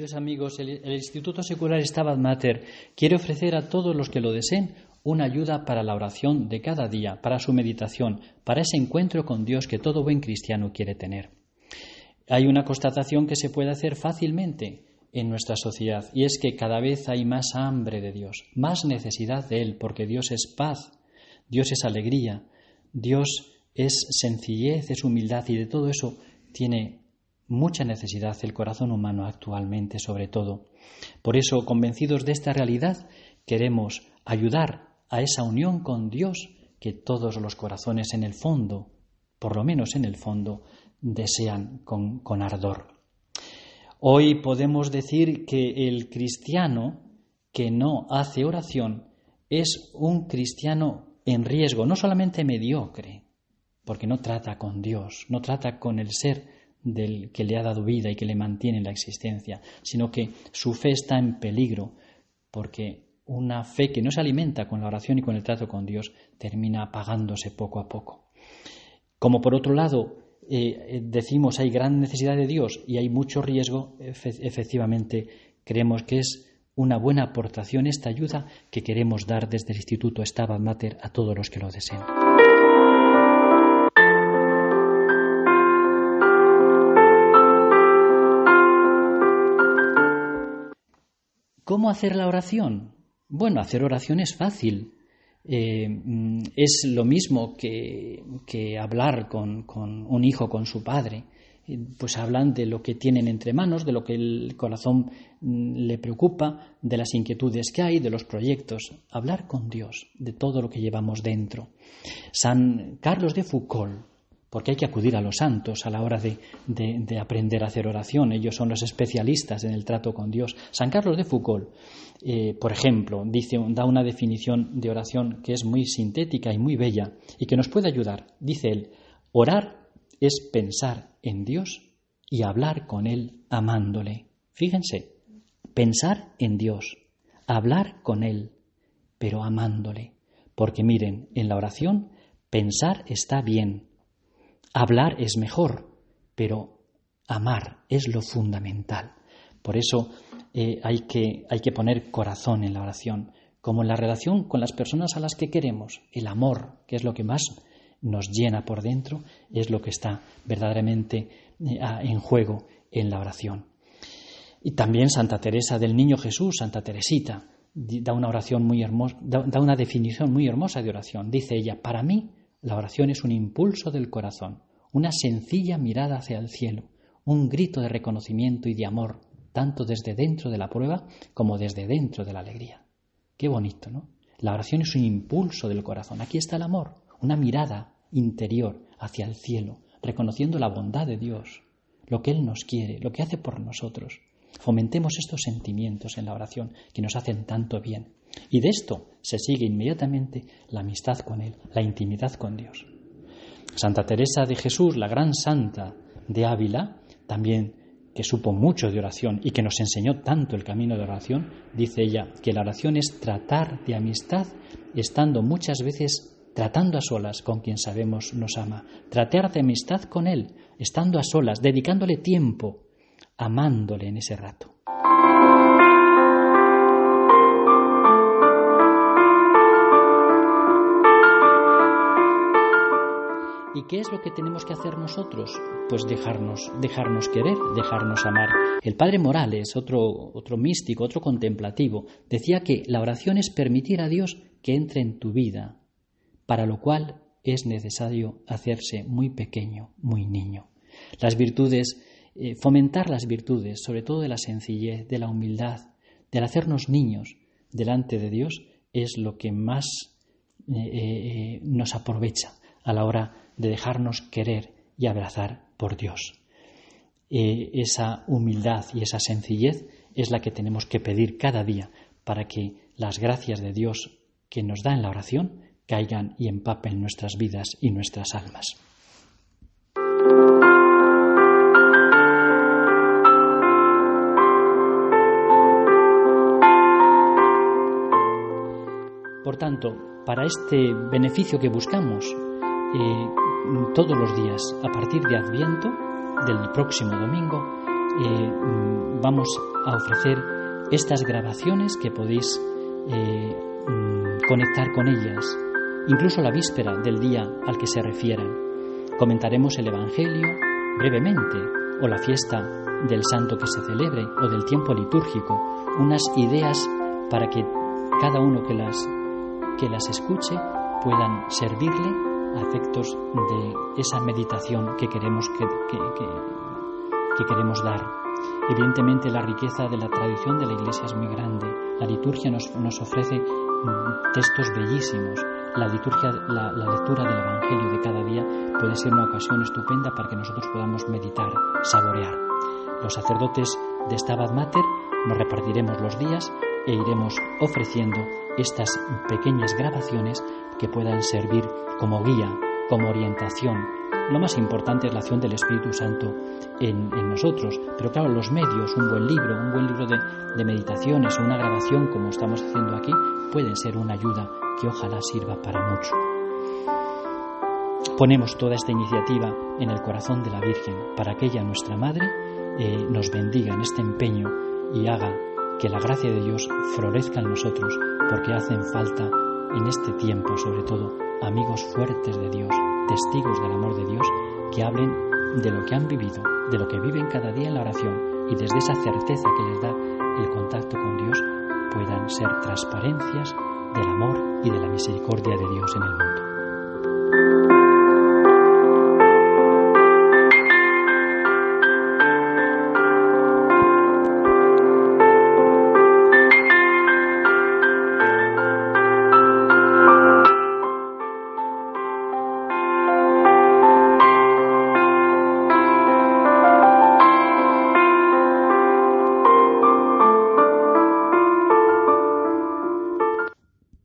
Queridos amigos, el, el, Instituto Secular Stabat Mater quiere ofrecer a todos los que lo deseen una ayuda para la oración de cada día, para su meditación, para ese encuentro con Dios que todo buen cristiano quiere tener. Hay una constatación que se puede hacer fácilmente en nuestra sociedad y es que cada vez hay más hambre de Dios, más necesidad de Él, porque Dios es paz, Dios es alegría, Dios es sencillez, es humildad y de todo eso tiene mucha necesidad el corazón humano actualmente, sobre todo. Por eso, convencidos de esta realidad, queremos ayudar a esa unión con Dios que todos los corazones en el fondo, por lo menos en el fondo, desean con, con ardor. Hoy podemos decir que el cristiano que no hace oración es un cristiano en riesgo, no solamente mediocre, porque no trata con Dios, no trata con el ser del que le ha dado vida y que le mantiene en la existencia, sino que su fe está en peligro, porque una fe que no se alimenta con la oración y con el trato con Dios termina apagándose poco a poco. Como por otro lado eh, decimos hay gran necesidad de Dios y hay mucho riesgo, efectivamente creemos que es una buena aportación esta ayuda que queremos dar desde el Instituto Stabat Mater a todos los que lo deseen. ¿Cómo hacer la oración? Bueno, hacer oración es fácil. Eh, mm, es lo mismo que, hablar con, un hijo con su padre. Eh, pues hablan de lo que tienen entre manos, de lo que el corazón mm, le preocupa, de las inquietudes que hay, de los proyectos. Hablar con Dios, de todo lo que llevamos dentro. San Carlos de Foucault porque hay que acudir a los santos a la hora de, aprender a hacer oración. Ellos son los especialistas en el trato con Dios. San Carlos de Foucault, eh, por ejemplo, dice, da una definición de oración que es muy sintética y muy bella y que nos puede ayudar. Dice él, orar es pensar en Dios y hablar con Él amándole. Fíjense, pensar en Dios, hablar con Él, pero amándole. Porque miren, en la oración pensar está bien, Hablar es mejor, pero amar es lo fundamental. Por eso eh, hay, que, hay que poner corazón en la oración, como en la relación con las personas a las que queremos. El amor, que es lo que más nos llena por dentro, es lo que está verdaderamente eh, en juego en la oración. Y también Santa Teresa del Niño Jesús, Santa Teresita, da una oración muy hermosa, da una definición muy hermosa de oración. Dice ella, para mí la oración es un impulso del corazón, una sencilla mirada hacia el cielo, un grito de reconocimiento y de amor, tanto desde dentro de la prueba como desde dentro de la alegría. Qué bonito, ¿no? La oración es un impulso del corazón. Aquí está el amor, una mirada interior hacia el cielo, reconociendo la bondad de Dios, lo que Él nos quiere, lo que hace por nosotros. Fomentemos estos sentimientos en la oración que nos hacen tanto bien. Y de esto se sigue inmediatamente la amistad con Él, la intimidad con Dios. Santa Teresa de Jesús, la gran santa de Ávila, también que supo mucho de oración y que nos enseñó tanto el camino de oración, dice ella que la oración es tratar de amistad estando muchas veces tratando a solas con quien sabemos nos ama, tratar de amistad con Él, estando a solas, dedicándole tiempo, amándole en ese rato. ¿Y qué es lo que tenemos que hacer nosotros? Pues dejarnos, dejarnos querer, dejarnos amar. El padre Morales, otro, otro místico, otro contemplativo, decía que la oración es permitir a Dios que entre en tu vida, para lo cual es necesario hacerse muy pequeño, muy niño. Las virtudes, eh, fomentar las virtudes, sobre todo de la sencillez, de la humildad, del hacernos niños delante de Dios, es lo que más eh, eh, nos aprovecha a la hora de dejarnos querer y abrazar por Dios. Esa humildad y esa sencillez es la que tenemos que pedir cada día para que las gracias de Dios que nos da en la oración caigan y empapen nuestras vidas y nuestras almas. Por tanto, para este beneficio que buscamos, eh, todos los días a partir de Adviento, del próximo domingo, eh, vamos a ofrecer estas grabaciones que podéis eh, mm, conectar con ellas, incluso la víspera del día al que se refieran. Comentaremos el Evangelio brevemente o la fiesta del santo que se celebre o del tiempo litúrgico, unas ideas para que cada uno que las, que las escuche puedan servirle a efectos de esa meditación que queremos, que, que queremos dar. Evidentemente la riqueza de la tradición de la Iglesia es muy grande. La liturgia nos, nos ofrece mm, textos bellísimos. La, liturgia, la, la, lectura del Evangelio de cada día puede ser una ocasión estupenda para que nosotros podamos meditar, saborear. Los sacerdotes de Stabat Mater nos repartiremos los días e iremos ofreciendo estas pequeñas grabaciones que puedan servir como guía, como orientación. Lo más importante es la acción del Espíritu Santo en, nosotros, pero claro, los medios, un buen libro, un buen libro de, de meditaciones o una grabación como estamos haciendo aquí, pueden ser una ayuda que ojalá sirva para mucho. Ponemos toda esta iniciativa en el corazón de la Virgen para que ella, nuestra Madre, eh, nos bendiga en este empeño y haga que la gracia de Dios florezca en nosotros, porque hacen falta en este tiempo, sobre todo, amigos fuertes de Dios, testigos del amor de Dios, que hablen de lo que han vivido, de lo que viven cada día en la oración y desde esa certeza que les da el contacto con Dios puedan ser transparencias del amor y de la misericordia de Dios en el mundo.